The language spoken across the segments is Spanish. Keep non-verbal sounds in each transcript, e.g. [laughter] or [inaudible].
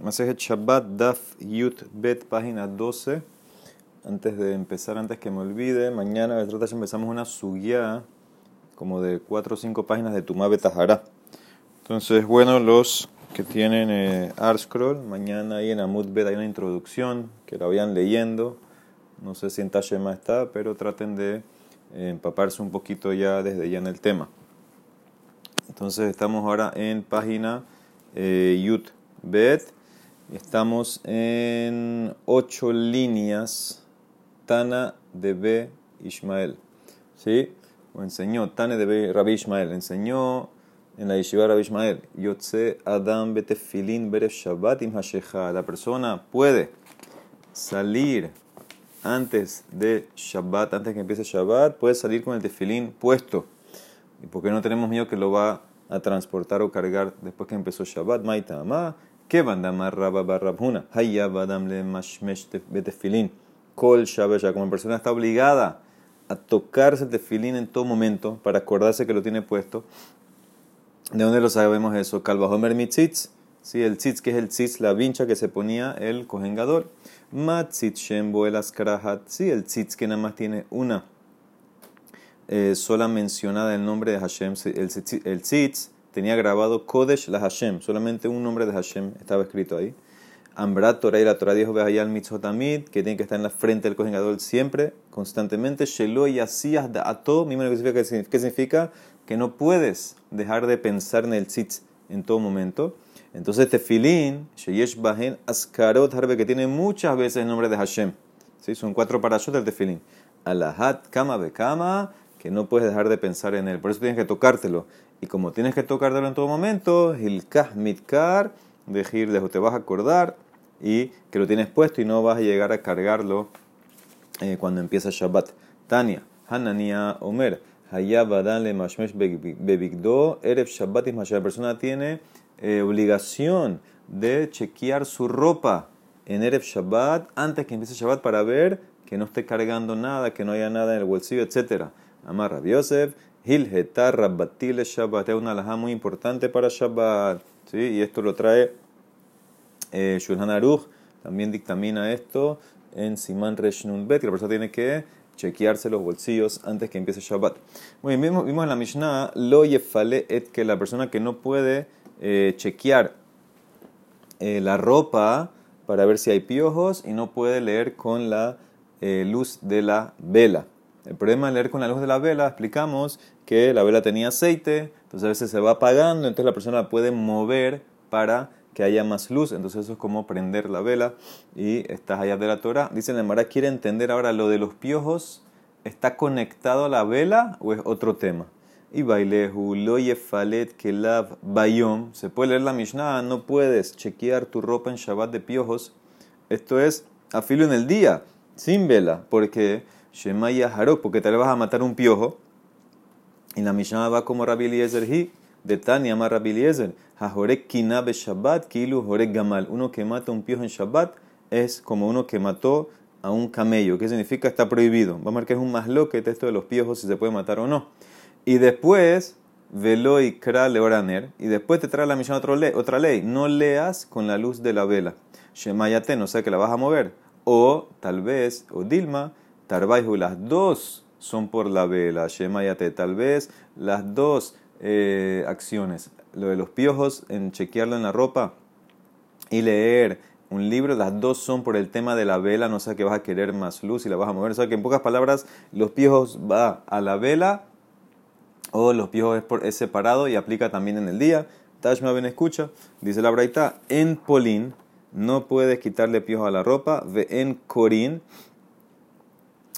Masejet Shabbat, Daf Yut Bet, página 12. Antes de empezar, antes que me olvide, mañana empezamos una suya como de 4 o 5 páginas de Tumá Betahara. Entonces, bueno, los que tienen eh, Scroll, mañana ahí en Amud Bet hay una introducción que la vayan leyendo. No sé si en Tashema está, pero traten de eh, empaparse un poquito ya desde ya en el tema. Entonces, estamos ahora en página eh, Yut Bet Estamos en ocho líneas. Tana de B. Ishmael. ¿Sí? O enseñó, Tana de. Rabbi Ishmael. Enseñó en la Yeshiva Rabbi Ishmael. Yotze Adam Betefilin Beref Shabbat im La persona puede salir antes de Shabbat, antes que empiece Shabbat, puede salir con el tefilín puesto. ¿Y por qué no tenemos miedo que lo va a transportar o cargar después que empezó Shabbat? Maita ¿Qué bandamar Rabba Barrabhuna? Hayya Badam le Mashmesh Betefilin. Kol Shabesha. Como persona está obligada a tocarse el tefilín en todo momento para acordarse que lo tiene puesto. ¿De dónde lo sabemos eso? Kalvahomer mitzitz. Sí, el tzitz, que es el tzitz, la vincha que se ponía el cojengador. Matzitz shembo el askrahat. Sí, el tzitz que nada más tiene una eh, sola mencionada el nombre de Hashem. El tzitz tenía grabado Kodesh la Hashem, solamente un nombre de Hashem estaba escrito ahí. Ambrat Torah y la Torah dijo Behayal Mitzhotamid, que tiene que estar en la frente del cojengador siempre, constantemente. Shelo y Asías da todo, mismo que significa, ¿qué significa? Que no puedes dejar de pensar en el tzitz en todo momento. Entonces, tefilín, Sheyesh Bahen Askarot Harbe, que tiene muchas veces el nombre de Hashem. ¿Sí? Son cuatro parashot del tefilín. Alahat Kama Bekama, que no puedes dejar de pensar en él. Por eso tienes que tocártelo. Y como tienes que tocártelo en todo momento, el mitkar, decir, te vas a acordar y que lo tienes puesto y no vas a llegar a cargarlo eh, cuando empieza Shabbat. Tania, Hanania, Omer, Hayabadan mashmesh bebigdo, Erev Shabbat y La persona tiene eh, obligación de chequear su ropa en Erev Shabbat antes que empiece Shabbat para ver que no esté cargando nada, que no haya nada en el bolsillo, etc. Amar Rabbi Yosef, Hilhetar Rabbatile Shabbat. Es una alhaja muy importante para Shabbat. ¿sí? Y esto lo trae eh, Shulhan Aruch. También dictamina esto en Siman Reshnun Bet, que la persona tiene que chequearse los bolsillos antes que empiece Shabbat. Muy bien, vimos, en la Mishnah, lo yefale et que la persona que no puede eh, chequear eh, la ropa para ver si hay piojos y no puede leer con la luz de la vela. El problema de leer con la luz de la vela, explicamos que la vela tenía aceite, entonces a veces se va apagando, entonces la persona la puede mover para que haya más luz, entonces eso es como prender la vela y estás allá de la Torah. Dice la Mara, quiere entender ahora lo de los piojos, ¿está conectado a la vela o es otro tema? Y bailehu lo yefalet kelav bayom, se puede leer la Mishnah, no puedes chequear tu ropa en Shabbat de piojos, esto es a filo en el día, sin vela, porque Shemaya Harok, porque tal vez vas a matar un piojo. Y la Mishnah va como Rabbi Eliezer hi, de Tania ama Rabbi Eliezer, Hajorek Kinabe Shabbat, Kilu Jorek Gamal. Uno que mata un piojo en Shabbat es como uno que mató a un camello. ¿Qué significa? Está prohibido. Vamos a ver que es un más loque esto de los piojos, si se puede matar o no. Y después, velo y kra. Y después te trae la misión otra ley, otra ley. No leas con la luz de la vela. Shemayate, no sé que la vas a mover. O tal vez, o Dilma, Tarbaihu, las dos son por la vela, Shemayate, tal vez las dos eh, acciones, lo de los piojos en chequearlo en la ropa y leer un libro, las dos son por el tema de la vela, no sé que vas a querer más luz y la vas a mover, o sea que en pocas palabras los piojos va a la vela o los piojos es, por, es separado y aplica también en el día. Tashma ben escucha, dice la Braita, en Polín no puedes quitarle piojos a la ropa, ve en Corín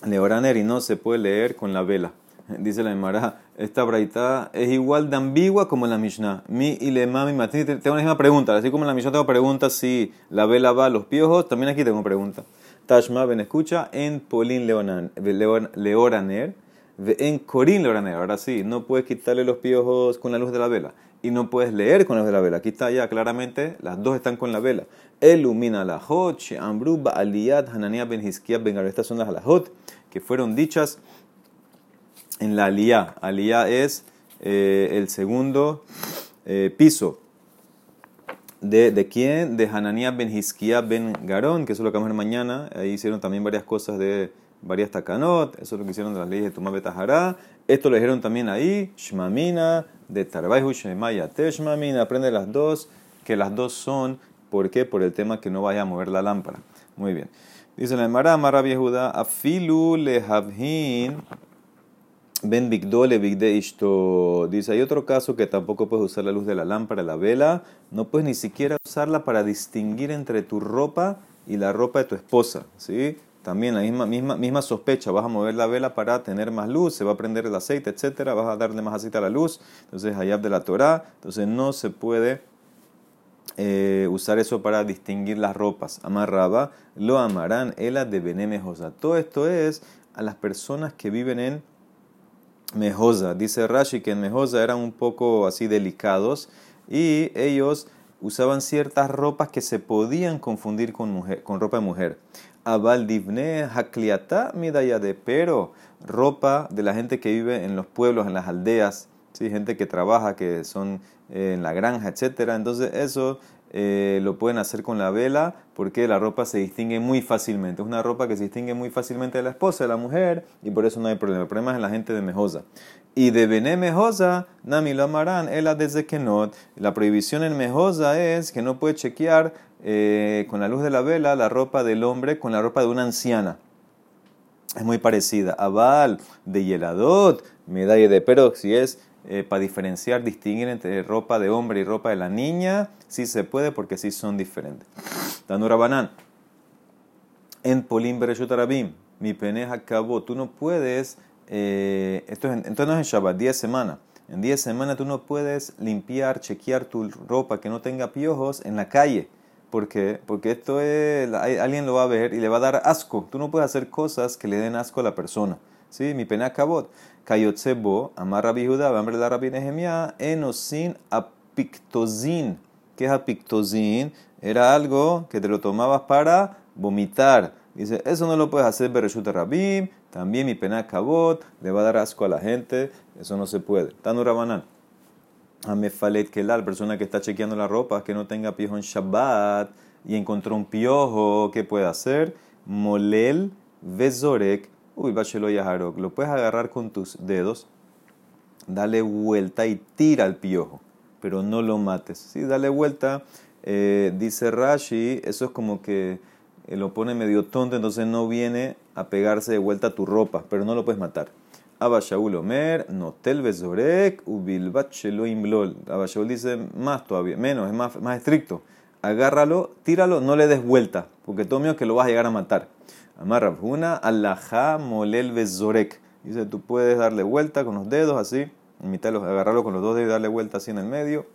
Leoraner y no se puede leer con la vela. [laughs] Dice la Emara, esta braita es igual de ambigua como la Mishnah. Mi y le mami Tengo la misma pregunta. Así como en la Mishnah tengo preguntas si la vela va a los piojos, también aquí tengo pregunta. Tashma, ven, escucha, en Polín Leoraner, en Corín Leoraner. Ahora sí, no puedes quitarle los piojos con la luz de la vela. Y no puedes leer con luz de la vela. Aquí está ya claramente, las dos están con la vela. Elumina la hot, Ambru, Aliyat, Hanania, Ben Ben Estas son las alajot que fueron dichas en la aliyah. Aliyah es eh, el segundo eh, piso. ¿De, ¿De quién? De Hananiah ben Hiskia ben Garón, que eso es lo que vamos a ver mañana. Ahí hicieron también varias cosas de varias takanot, eso es lo que hicieron de las leyes de Tumá Betahara. Esto lo dijeron también ahí, Shmamina, de Tarbaihu Shemaya Teshmamina, aprende las dos, que las dos son, ¿por qué? Por el tema que no vaya a mover la lámpara. Muy bien. Dice la Emara, Mara Judá, Afilu le Havhin Ben Bigdole Bigde Ishto. Dice, hay otro caso que tampoco puedes usar la luz de la lámpara, la vela. No puedes ni siquiera usarla para distinguir entre tu ropa y la ropa de tu esposa. ¿sí? También la misma, misma, misma sospecha. Vas a mover la vela para tener más luz, se va a prender el aceite, etcétera. Vas a darle más aceite a la luz. Entonces, hayab de la Torah. Entonces, no se puede eh, usar eso para distinguir las ropas. Amarraba, lo amarán, ela de benemejosa. Todo esto es a las personas que viven en Mejosa. Dice Rashi que en Mejosa eran un poco así delicados y ellos usaban ciertas ropas que se podían confundir con, mujer, con ropa de mujer. Abal divne hakliata midayade, pero ropa de la gente que vive en los pueblos, en las aldeas, ¿sí? gente que trabaja, que son eh, en la granja, etcétera. Entonces eso eh, lo pueden hacer con la vela porque la ropa se distingue muy fácilmente. Es una ropa que se distingue muy fácilmente de la esposa, de la mujer, y por eso no hay problema. El problema es en la gente de Mejosa. Y de Bené Mejosa, Nami lo amarán, ella desde que no. La prohibición en Mejosa es que no puede chequear eh, con la luz de la vela la ropa del hombre con la ropa de una anciana. Es muy parecida. Aval de Yeladot, medalla de pero si es eh, para diferenciar, distinguir entre ropa de hombre y ropa de la niña, sí se puede porque sí son diferentes. Tanura Banán. En Polim Bereshut mi peneja acabó. Tú no puedes, eh, esto es, entonces no es en Shabbat, 10 semanas. En 10 semanas tú no puedes limpiar, chequear tu ropa que no tenga piojos en la calle. ¿Por qué? Porque esto es, alguien lo va a ver y le va a dar asco. Tú no puedes hacer cosas que le den asco a la persona. ¿Sí? Mi pena acabó. Kayotsebo, amar Rabbi Judá, hambre de Rabbi Nehemia, enosin apictozin. ¿Qué es apictozin? Era algo que te lo tomabas para vomitar. Dice, eso no lo puedes hacer Bereshut Rabim, también mi pena cabot, le va a dar asco a la gente, eso no se puede. Tanu Rabanán. Amefalet la persona que está chequeando la ropa, que no tenga piojo en Shabbat y encontró un piojo, ¿qué puede hacer? Molel vezorek Uy, yaharok. Lo puedes agarrar con tus dedos, dale vuelta y tira al piojo, pero no lo mates. Sí, dale vuelta. Eh, dice Rashi, eso es como que eh, lo pone medio tonto, entonces no viene a pegarse de vuelta a tu ropa, pero no lo puedes matar. Abba Shaul Omer, Notel Bezorek, Ubilbat Shelo Imblol. Abba Shaul dice más todavía, menos, es más, más estricto. Agárralo, tíralo, no le des vuelta, porque todo mío que lo vas a llegar a matar. Amarra una alajá molel bezorek. Dice, tú puedes darle vuelta con los dedos así, mitad agarrarlo con los dos dedos y darle vuelta así en el medio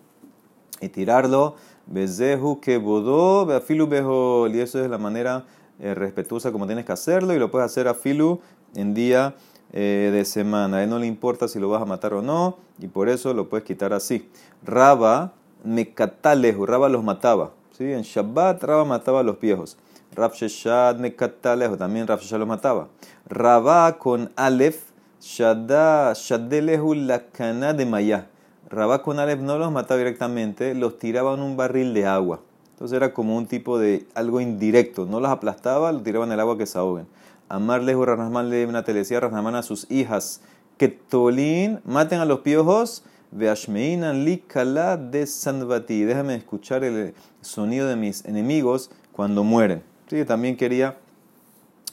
y tirarlo. Bezehu que beafilu bejo. Y eso es la manera eh, respetuosa como tienes que hacerlo y lo puedes hacer a filu en día eh, de semana. A él no le importa si lo vas a matar o no y por eso lo puedes quitar así. Raba, mecatalejo, Raba los mataba. ¿Sí? En Shabbat Raba mataba a los viejos. Rav Sheshad Mekatalejo, también Rav Sheshad los mataba. Rabá con Aleph, Shadelehu la cana de Maya. Rabá con Aleph no los mataba directamente, los tiraba en un barril de agua. Entonces era como un tipo de algo indirecto. No los aplastaba, los tiraban en el agua que se ahoguen. Amarlejo Ranasman le una decía a sus hijas que Tolín maten a los piojos. Veashmeinan li kala de Sanvati. Déjame escuchar el sonido de mis enemigos cuando mueren. Sí, también quería,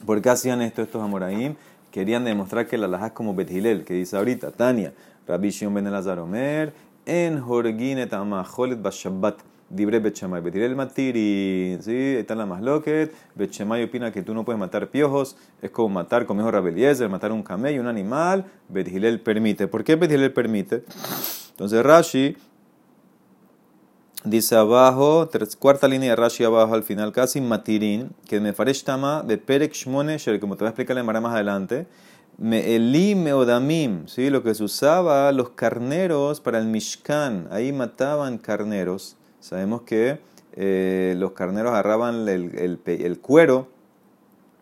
¿por qué hacían esto estos amoraim? Querían demostrar que la laja es como Bethilel, que dice ahorita, Tania, Rabbi Shion ben Elazar Omer, en Jorginet Amaholet Bashabbat, Dibre Betchamay, Bethilel Matiri, ¿sí? Está la Masloket, Betchamay opina que tú no puedes matar piojos, es como matar, como dijo Rabeliezer, matar un camello, un animal, Bethilel permite. ¿Por qué Bethilel permite? Entonces Rashi Dice abajo, cuarta línea de Rashi abajo al final, casi Matirin, que me tama de Perek Shmone, como te voy a explicar en más adelante. Me eli meodamim, ¿sí? lo que se usaba los carneros para el Mishkan, ahí mataban carneros. Sabemos que eh, los carneros agarraban el, cuero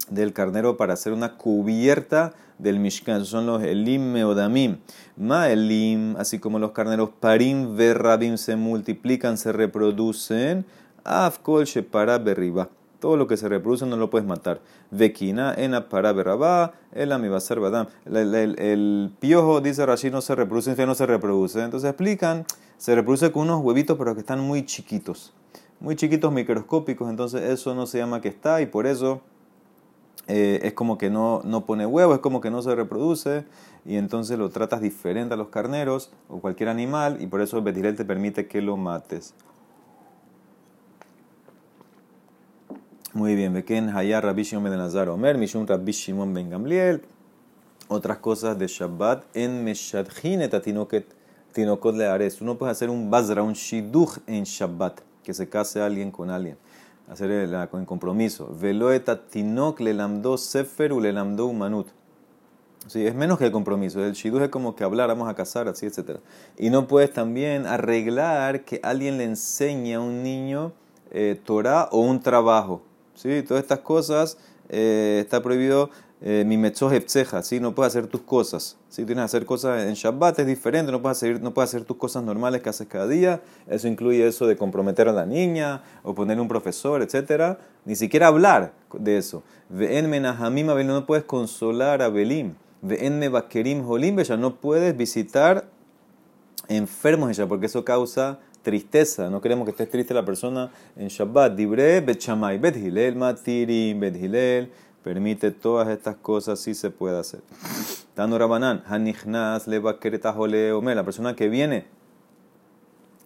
del carnero para hacer una cubierta del Mishkan. Son los Elim Meodamim. Ma Elim, así como los carneros Parim Verrabim se multiplican, se reproducen. Afkol Shepara Berriba. Todo lo que se reproduce no lo puedes matar. Vekina, ena para berrabá, el amibasar badam. El piojo, dice Rashi, no se reproduce, no se reproduce. Entonces explican, se reproduce con unos huevitos, pero que están muy chiquitos. Muy chiquitos, microscópicos. Entonces eso no se llama que está y por eso eh, es como que no, no pone huevo, es como que no se reproduce. Y entonces lo tratas diferente a los carneros o cualquier animal y por eso el te permite que lo mates. Muy bien, Beken Hayar Rabbi Shimon ben Nazar Omer, Mishum Rabbi Shimon ben Gamliel. Otras cosas de Shabbat en Meshadchin et Tinokot Leares. Uno puede hacer un Bazra, un Shiduch en Shabbat, que se case alguien con alguien, hacer el, con compromiso. Velo et le lamdo Sefer u le lamdo Umanut. Sí, es menos que el compromiso. El shiduch es como que hablar, vamos a casar, así, etc. Y no puedes también arreglar que alguien le enseñe a un niño eh, Torah o un trabajo. ¿Sí? Todas estas cosas eh, está prohibido eh, mi mechoj ¿sí? No puedes hacer tus cosas. Si tienes que hacer cosas en Shabbat es diferente, no puedes, hacer, no puedes hacer tus cosas normales que haces cada día. Eso incluye eso de comprometer a la niña o poner un profesor, etc. Ni siquiera hablar de eso. No puedes consolar a Belim. Holim no puedes visitar enfermos ella porque eso causa tristeza. No queremos que esté triste la persona en Shabbat. Dibre, Bet Shamay, Bet Hilel, Matirim. Permite todas estas cosas, si se puede hacer. Tano Rabanan, Hanichnas, Omer. La persona que viene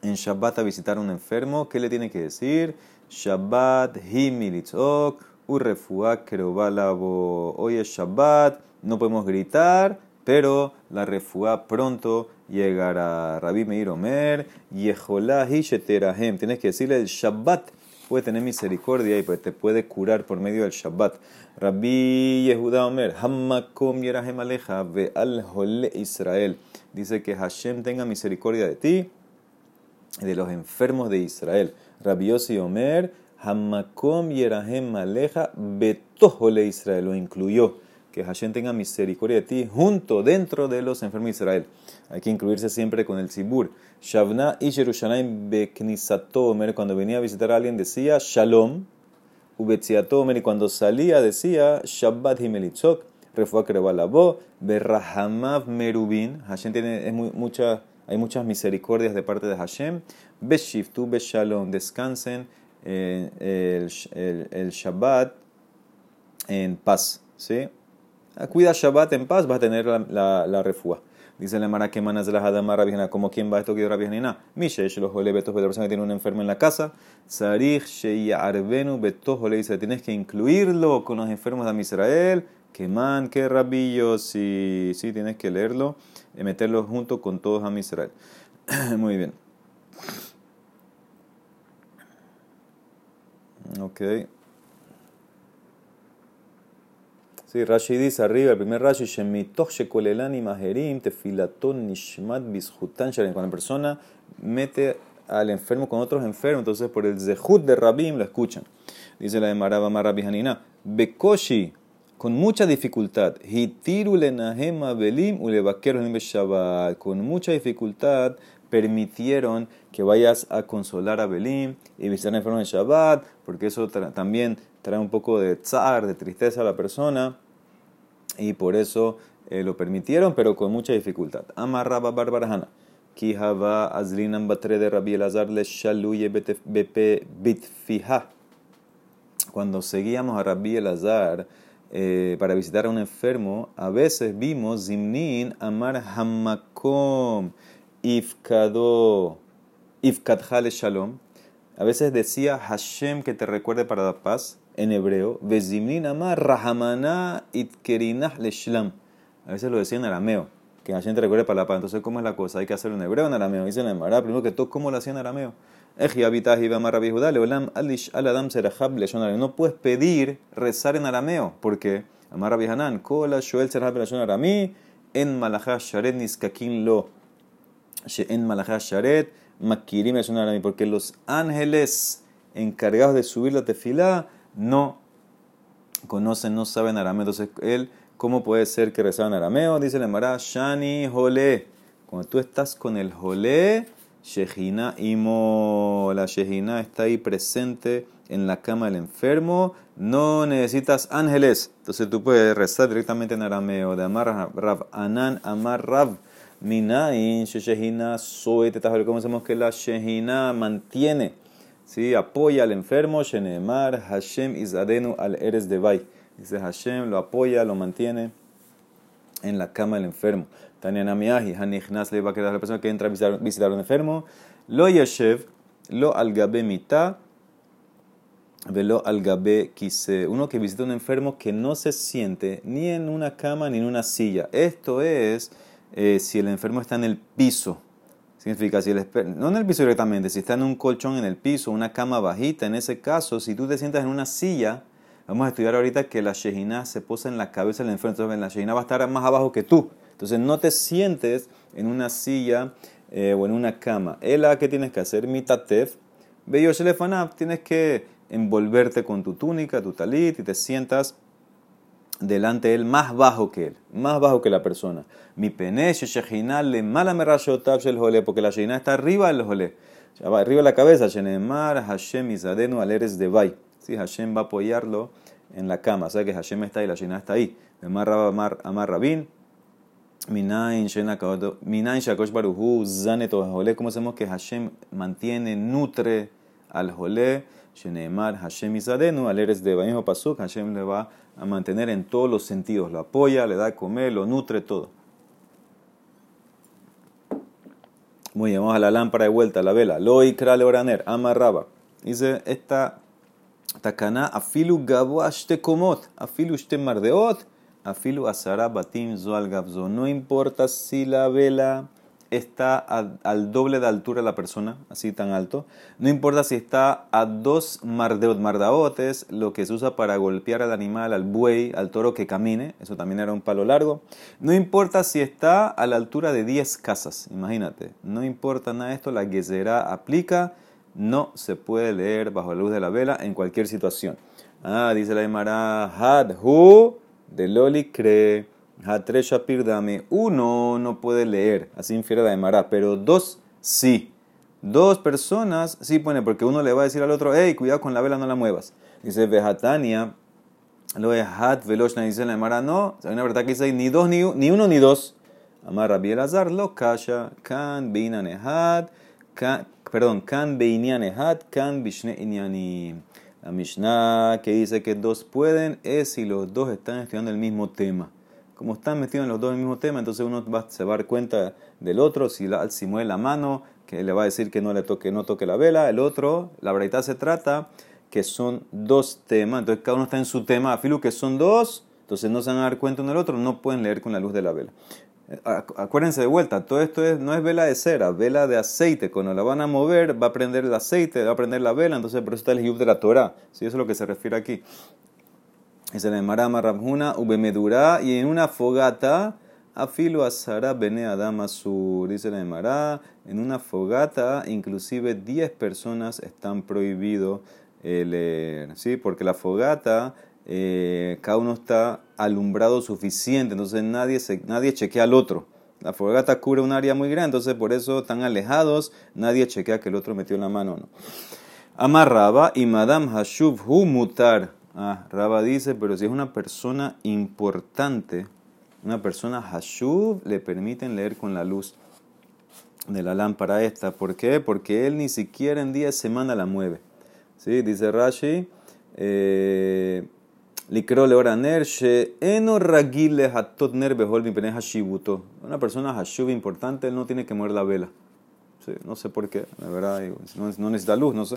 en Shabbat a visitar a un enfermo, ¿qué le tiene que decir? Shabbat, Himilitzok, Urrefuak, Kerobalabo. Hoy es Shabbat, no podemos gritar, pero la refuá pronto llegará. Rabbi Meir Omer, Yeholá Hisheterahem. Tienes que decirle el Shabbat. Puede tener misericordia y pues te puede curar por medio del Shabbat. Rabbi Yehuda Omer, Hammakom Yerahem Aleja, Ve al Israel. Dice que Hashem tenga misericordia de ti y de los enfermos de Israel. Rabbi Yossi Omer, Hammakom Yerahem Aleja, Betohole Israel. Lo incluyó que Hashem tenga misericordia de ti junto dentro de los enfermos de Israel. Hay que incluirse siempre con el Sibur. Shavna y Jerusalén beknisatomer, cuando venía a visitar a alguien decía Shalom, y cuando salía decía Shabbat himelitzok, refuá krebalabo, berrahamav merubin. Hashem tiene es hay muchas misericordias de parte de Hashem. Beshiftu beshalom, descansen el, el, el Shabbat en paz. ¿sí? Cuida Shabbat en paz, va a tener la, la, la refúa. Dice la Mara que manas de la Hadamara Rabijana, como quien va esto que Rabijana, Mishesh, los betos la persona que tiene un enfermo en la casa, Sarich, Sheya Arbenu, Betos, dice, tienes que incluirlo con los enfermos de Israel, que man, que rabillo, sí, sí, tienes que leerlo, y meterlo junto con todos a Israel. [clears throat] Muy bien. Ok. Sí, Rashi dice arriba, el primer Rashi, Shemitoch shekolelani maherim tefilaton nishmat bishutan Cuando la persona mete al enfermo con otros enfermos, entonces por el zehut de Rabim lo escuchan. Dice la de Maraba Marabi Hanina, Bekoshi, con mucha dificultad, hitiru lenahem abelim ulevakeros Shabbat, con mucha dificultad permitieron que vayas a consolar a Belim y visitar enfermo en Shabbat, porque eso también trae un poco de tzar, de tristeza a la persona y por eso eh, lo permitieron, pero con mucha dificultad. Amarraba Barbarajana. Kihava azlinan batre de Rabbi Elazar le shaluye bitfija. Cuando seguíamos a Rabbi Elazar eh, para visitar a un enfermo, a veces vimos Zimnin Amar Hamakom Ifkado Ifkadjale Shalom. A veces decía Hashem que te recuerde para la paz en hebreo, Leshlam. A veces lo decía en arameo, que la gente recuerde para la paz. Entonces, ¿cómo es la cosa? Hay que hacerlo en hebreo en arameo. Dice en el Mará, primero que todo, ¿cómo lo hacía en arameo? No puedes pedir rezar en arameo, porque en Lo, Sharet Makirim porque los ángeles encargados de subir la tefilá no conocen, no saben arameo. Entonces, él, ¿cómo puede ser que rezaban arameo? Dice la Emara, Shani Jole. Cuando tú estás con el Jole, Shejina Imo, la Shejina está ahí presente en la cama del enfermo, no necesitas ángeles. Entonces tú puedes rezar directamente en arameo, de Amar Rav Anan, Amar Rav. Minain, Shejina, Soete, ¿cómo decimos que la Shejina mantiene? ¿Sí? Apoya al enfermo, Shenemar, Hashem Izadenu al Eres de Bay. Dice Hashem, lo apoya, lo mantiene en la cama del enfermo. Tania Namiahi, Hanichnas le va a quedar la persona que entra a visitar, a un enfermo. Lo Yeshev, lo algabe mitad, velo algabe quise. Uno que visita a un enfermo que no se siente ni en una cama ni en una silla. Esto es eh, si el enfermo está en el piso. Significa, si el, no en el piso directamente, si está en un colchón en el piso, una cama bajita, en ese caso, si tú te sientas en una silla, vamos a estudiar ahorita que la shejina se posa en la cabeza del enfermo, entonces la shejina va a estar más abajo que tú. Entonces no te sientes en una silla eh, o en una cama. la que tienes que hacer? Mitatef. Bello tienes que envolverte con tu túnica, tu talit y te sientas delante de él más bajo que él, más bajo que la persona. Mi shejina le mala el jole, porque la shejina está arriba del jole. Arriba de la cabeza, Shenemar, Hashem Izadenu Aleres de Bay. Sí, Hashem va a apoyarlo en la cama. O sea que Hashem está ahí, la shejina está ahí. Amar Amar Rabin, Minain Shakosh Baruhu, Zaneto Jole. ¿Cómo hacemos que Hashem mantiene, nutre al jole? Shenemar, Hashem Izadenu, Aleres de. Pasuk, Hashem le va a mantener en todos los sentidos. Lo apoya, le da a comer, lo nutre, todo. Muy bien, vamos a la lámpara de vuelta, la vela. Lo ikra leoraner, amarraba. Dice esta takana, afilu gabo ashte komot, afilu shte mardeot Afilu asara batim zoal gabzo. No importa si la vela está al doble de altura la persona, así tan alto. No importa si está a dos mardeot, mardaotes, lo que se usa para golpear al animal, al buey, al toro que camine. Eso también era un palo largo. No importa si está a la altura de 10 casas, imagínate. No importa nada esto, la gezerá aplica. No se puede leer bajo la luz de la vela en cualquier situación. Ah, dice la Emara, had de Loli cree, Hatre Shapir Dame, uno no puede leer, así infiere la Emara, pero dos sí. Dos personas sí pone, porque uno le va a decir al otro, hey, cuidado con la vela, no la muevas. Dice Vejatania, lo de Hat Veloshna, dice la Emara, no, hay una verdad que dice ni dos, ni, ni uno, ni dos. Amar Rabbi Elazar, lo kasha, kan beinanehat, perdón, kan beinanehat, kan bishne inyani. La Mishnah que dice que dos pueden es si los dos están estudiando el mismo tema. Como están metidos en los dos en el mismo tema, entonces uno va, se va a dar cuenta del otro. Si, la, mueve la mano, que le va a decir que no le toque, no toque la vela. El otro, la verdad se trata que son dos temas. Entonces cada uno está en su tema. A filu que son dos, entonces no se van a dar cuenta uno del otro, no pueden leer con la luz de la vela. Acuérdense de vuelta, todo esto es, no es vela de cera, vela de aceite. Cuando la van a mover, va a prender el aceite, va a prender la vela, entonces por eso está el yub de la Torah. ¿Sí? Eso es lo que se refiere aquí. Es el Marama Ubemedura, y en una fogata, afilo asara bene sur. Dice el Mará, en una fogata, inclusive 10 personas están prohibidos leer. ¿Sí? Porque la fogata eh, cada uno está alumbrado suficiente, entonces nadie, nadie chequea al otro. La fogata cubre un área muy grande, entonces por eso están alejados, nadie chequea que el otro metió la mano no. Amarraba y Madame Hashuv hu mutar. Ah, Raba dice, pero si es una persona importante, una persona Hashuv, le permiten leer con la luz de la lámpara esta. ¿Por qué? Porque él ni siquiera en día de semana la mueve. ¿Sí? Dice Rashi, eh, Likro leoraner eno ragile hatot hashibuto. Una persona hashuv importante, él no tiene que mover la vela. Sí, no sé por qué, la verdad, no, necesita luz, no sé.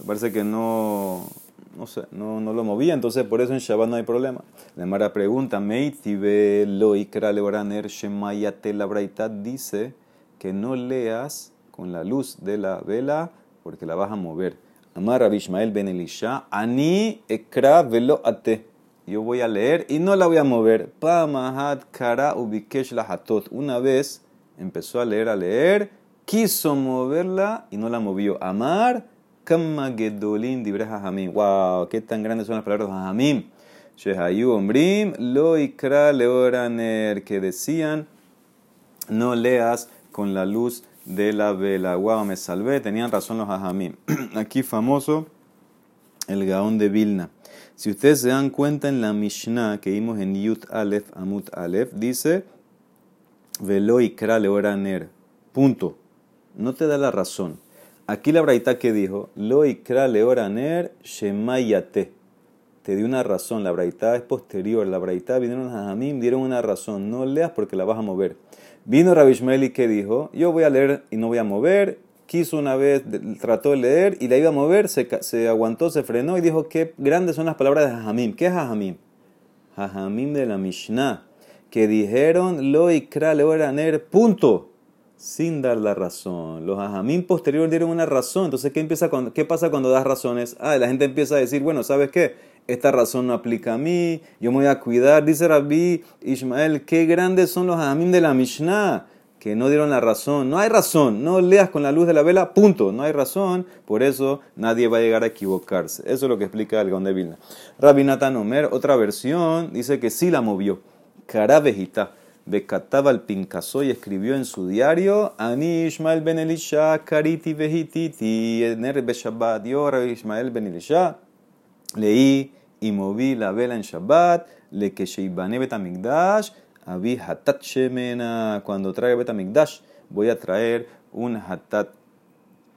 Me parece que no, no sé, no, no lo movía, entonces por eso en Shabbat no hay problema. La Mara pregunta, Meitibe lo ikra leoraner shemayate la braita dice que no leas con la luz de la vela porque la vas a mover. Amar Ishmael ben Elisha, Ani ekra velo ate. Yo voy a leer y no la voy a mover. Pamahat kara ubikesh la hatot. Una vez empezó a leer, a leer, quiso moverla y no la movió. Amar kama gedolin dibreja hamim. Wow, qué tan grandes son las palabras de hamim. Shehayu Ombrim, Lo Ikra Leoraner, que decían, no leas con la luz de la vela. Guau, me salvé, tenían razón los ajamim. [clears throat] Aquí famoso el Gaón de Vilna. Si ustedes se dan cuenta en la Mishnah que vimos en Yut Aleph Amut Aleph, dice Velo Ikra Leoraner. Punto. No te da la razón. Aquí la braita que dijo, Lo Ikra Leoraner Shemayate. Te dio una razón. La braita es posterior. La braita vinieron los ajamim, dieron una razón. No leas porque la vas a mover. Vino Rabishmeli que dijo, yo voy a leer y no voy a mover. Quiso una vez, trató de leer y la iba a mover, se, se aguantó, se frenó y dijo, qué grandes son las palabras de Jajamim. ¿Qué es Jajamim? Jajamim de la Mishnah, que dijeron, lo ikra leoraner, punto, sin dar la razón. Los Jajamim posterior dieron una razón. Entonces, ¿qué, empieza cuando, ¿qué pasa cuando das razones? Ah, la gente empieza a decir, bueno, ¿sabes qué? esta razón no aplica a mí, yo me voy a cuidar. Dice Rabbi Ismael, qué grandes son los amim de la Mishnah, que no dieron la razón. No hay razón, no leas con la luz de la vela, punto. No hay razón, por eso nadie va a llegar a equivocarse. Eso es lo que explica el de Vilna. Rabbi Natan Omer, otra versión, dice que sí la movió. Carabejita. Becataba al Pincasó y escribió en su diario, Ani Ismael ben Elisha, Kariti Vehititi, Ener Beshabbat, yo Rabbi Ismael ben Elisha, leí y moví la vela en Shabbat, le que Sheibane Betamigdash, Abi Hatat Shemena, cuando traiga Betamigdash, voy a traer un Hatat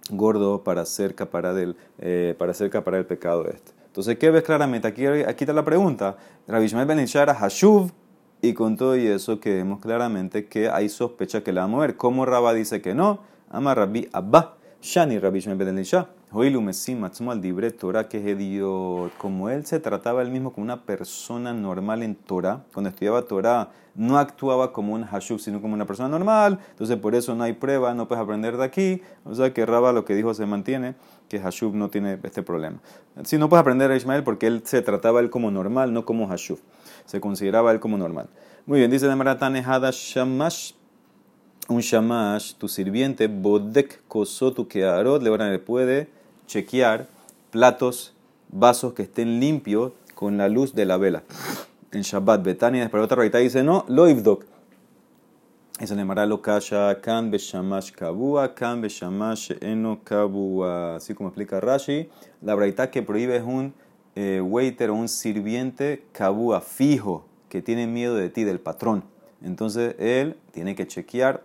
gordo para hacer caparar el, eh, para hacer caparar el pecado este. Entonces, ¿qué ves claramente? Aquí, aquí está la pregunta. Rabbi Ishmael Ben era Hashuv, y con todo y eso que vemos claramente que hay sospecha que la va a mover. ¿Cómo Rabba dice que no? Ama Rabbi Abba, Shani Rabbi Ben al que Como él se trataba él mismo como una persona normal en Torah, cuando estudiaba Torah no actuaba como un Hashuk, sino como una persona normal, entonces por eso no hay prueba, no puedes aprender de aquí. O sea que Raba lo que dijo se mantiene, que Hashub no tiene este problema. Si no puedes aprender a Ismael porque él se trataba él como normal, no como Hashub. Se consideraba él como normal. Muy bien, dice de Maratane Shamash un shamash, tu sirviente, bodek kosotu kearot, le puede chequear platos, vasos que estén limpios con la luz de la vela. En Shabbat, Betania, después otra raita dice, no, lo ibdok. Eso le llamará lo kasha kan beshamash kabua, kan beshamash eno kabua. Así como explica Rashi, la braita que prohíbe es un eh, waiter o un sirviente kabua fijo que tiene miedo de ti, del patrón. Entonces él tiene que chequear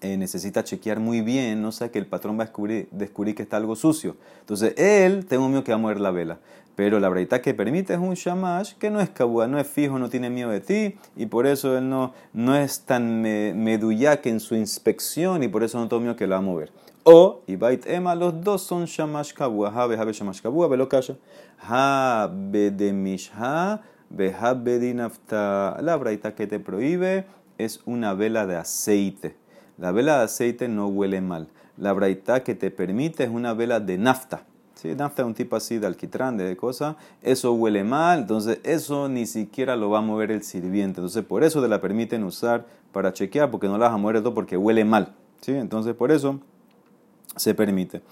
eh, necesita chequear muy bien, no sea que el patrón va a descubrir, que está algo sucio. Entonces, él, tengo miedo que va a mover la vela. Pero la breita que permite es un shamash que no es kabua, no es fijo, no tiene miedo de ti, y por eso él no, no es tan meduyak en su inspección, y por eso no tengo miedo que la va a mover. O, y bait ema, los dos son shamash kabua, ha habe shamash kabua, velo kasha, ha bedemishha, beha bedinafta. La breita que te prohíbe es una vela de aceite. La vela de aceite no huele mal. La braita que te permite es una vela de nafta. ¿sí? Nafta es un tipo así de alquitrán, de cosa. Eso huele mal, entonces eso ni siquiera lo va a mover el sirviente. Entonces por eso te la permiten usar para chequear, porque no la vas a mover todo porque huele mal. ¿sí? Entonces por eso se permite.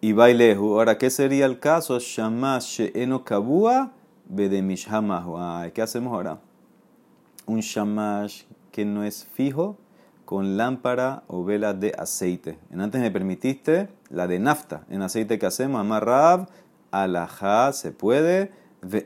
Y baileju. Ahora, ¿qué sería el caso? Shamash eno kabua bedemishamahu. ¿Qué hacemos ahora? Un shamash que no es fijo con lámpara o vela de aceite. En antes me permitiste la de nafta, en aceite que hacemos, amarrab, alajá, se puede,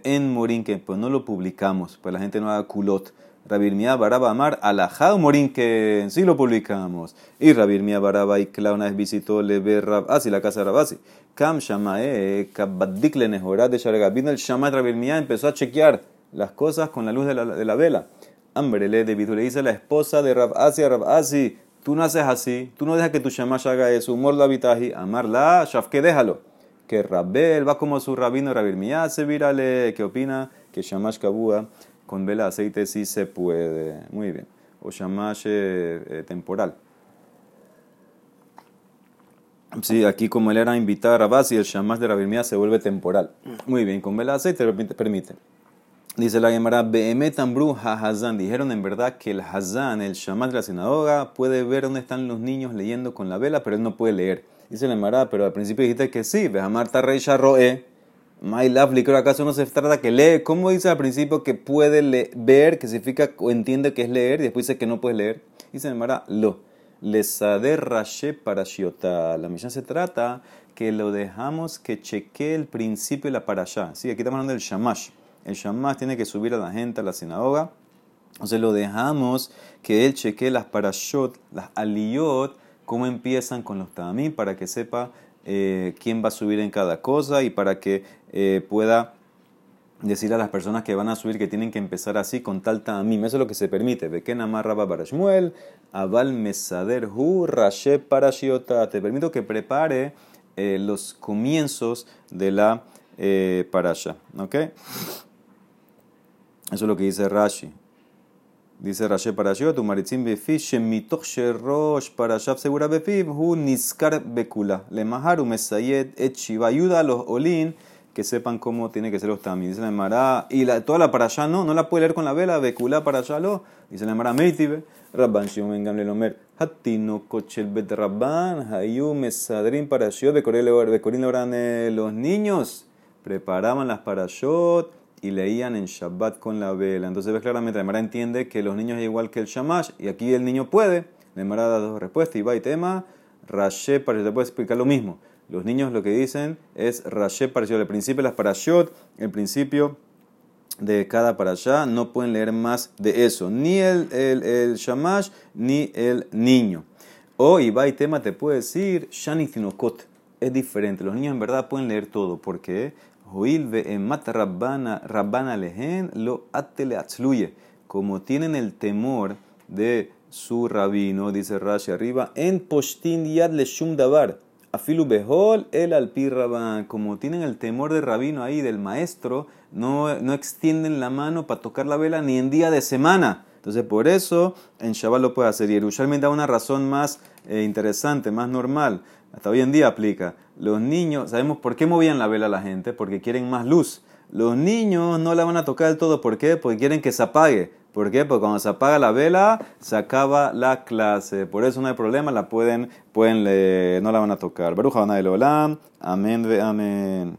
en morinque, pues no lo publicamos, pues la gente no haga culot. Rabirmia Baraba Amar, alajá o morinque, sí lo publicamos. Y Rabirmia Baraba y una vez visitó Lebe Rabasi, la casa de Rabasi. Kam Shamae, Kabadik le de Sharga. Vino el Shamae Rabirmia, empezó a chequear las cosas con la luz de la, de la vela. Ambrele de le dice la esposa de Rab Asi a Rab Asi, tú no haces así, tú no dejas que tu shamash haga eso, humor la vitaji, amarla, shafke déjalo. Que Rabbel va como su rabino Rabir se virale, ¿qué opina? Que shamash kabua con vela aceite sí se puede. Muy bien. O shamash eh, temporal. Sí, aquí como él era invitado a Rabasi, el shamash de Rabir se vuelve temporal. Muy bien, con vela aceite permite. Dice la Gemara, Behemet Ambru Hazan. Dijeron en verdad que el Hazan, el Shamat de la sinagoga, puede ver dónde están los niños leyendo con la vela, pero él no puede leer. Dice la Gemara, pero al principio dijiste que sí. Behamar Tarrei Roe. My lovely, creo acaso no se trata que lee. ¿Cómo dice al principio que puede ver, que significa o entiende que es leer, y después dice que no puedes leer? Dice Mara, lo. Lesader rashe parashiota. La misión se trata que lo dejamos que chequee el principio de la parashá. Sí, aquí estamos hablando del shamash. El shamash tiene que subir a la gente a la sinagoga. Entonces lo dejamos que él chequee las parashot, las aliyot, cómo empiezan con los tamim, para que sepa eh, quién va a subir en cada cosa y para que eh, pueda decir a las personas que van a subir que tienen que empezar así con tal tamim. Eso es lo que se permite. Amarraba aval mesader hu rashe parashiota. Te permito que prepare eh, los comienzos de la parasha. ¿Ok? Eso es lo que dice Rashi. Dice Rashi Parashiot, Umaritzim befi, shemitoch sherosh parashav segura befi, hu niskar bekula. Le maharu mesayet et shiva. Ayuda a los olin que sepan cómo tiene que ser los tamim. Dice la Emara, y la, toda la parasha no, no la puede leer con la vela, bekula parasha lo. Dice la Emara, meitibe, rabban shiom en gamle lomer, hatino kochel bet rabban, hayu mesadrin parashiot, becorín oran los niños, preparaban las parashot, y leían en Shabbat con la vela. Entonces ves claramente, la entiende que los niños es igual que el Shamash, y aquí el niño puede. La da dos respuestas, va y tema, Rashe, para te puede explicar lo mismo. Los niños lo que dicen es Rashe parashot. El principio las parashot, el principio de cada parashá, no pueden leer más de eso. Ni el, el, Shamash, ni el niño. O Iba y tema te puede decir Shani. Es diferente. Los niños en verdad pueden leer todo. porque Joil ve en mata rabbana lehen lo atele. Como tienen el temor de su rabino, dice Rashi arriba, en postin yad le shum davar. Afilu behol el alpi rabban. Como tienen el temor del rabino ahí, del maestro, no, no extienden la mano para tocar la vela ni en día de semana. Entonces, por eso en Shabbat lo puede hacer. Y Yerushalmi da una razón más eh, interesante, más normal. Hasta hoy en día aplica. Los niños, ¿sabemos por qué movían la vela la gente? Porque quieren más luz. Los niños no la van a tocar del todo. ¿Por qué? Porque quieren que se apague. ¿Por qué? Porque cuando se apaga la vela, se acaba la clase. Por eso no hay problema, la pueden, pueden no la van a tocar. Baruja Olam, amén, amén.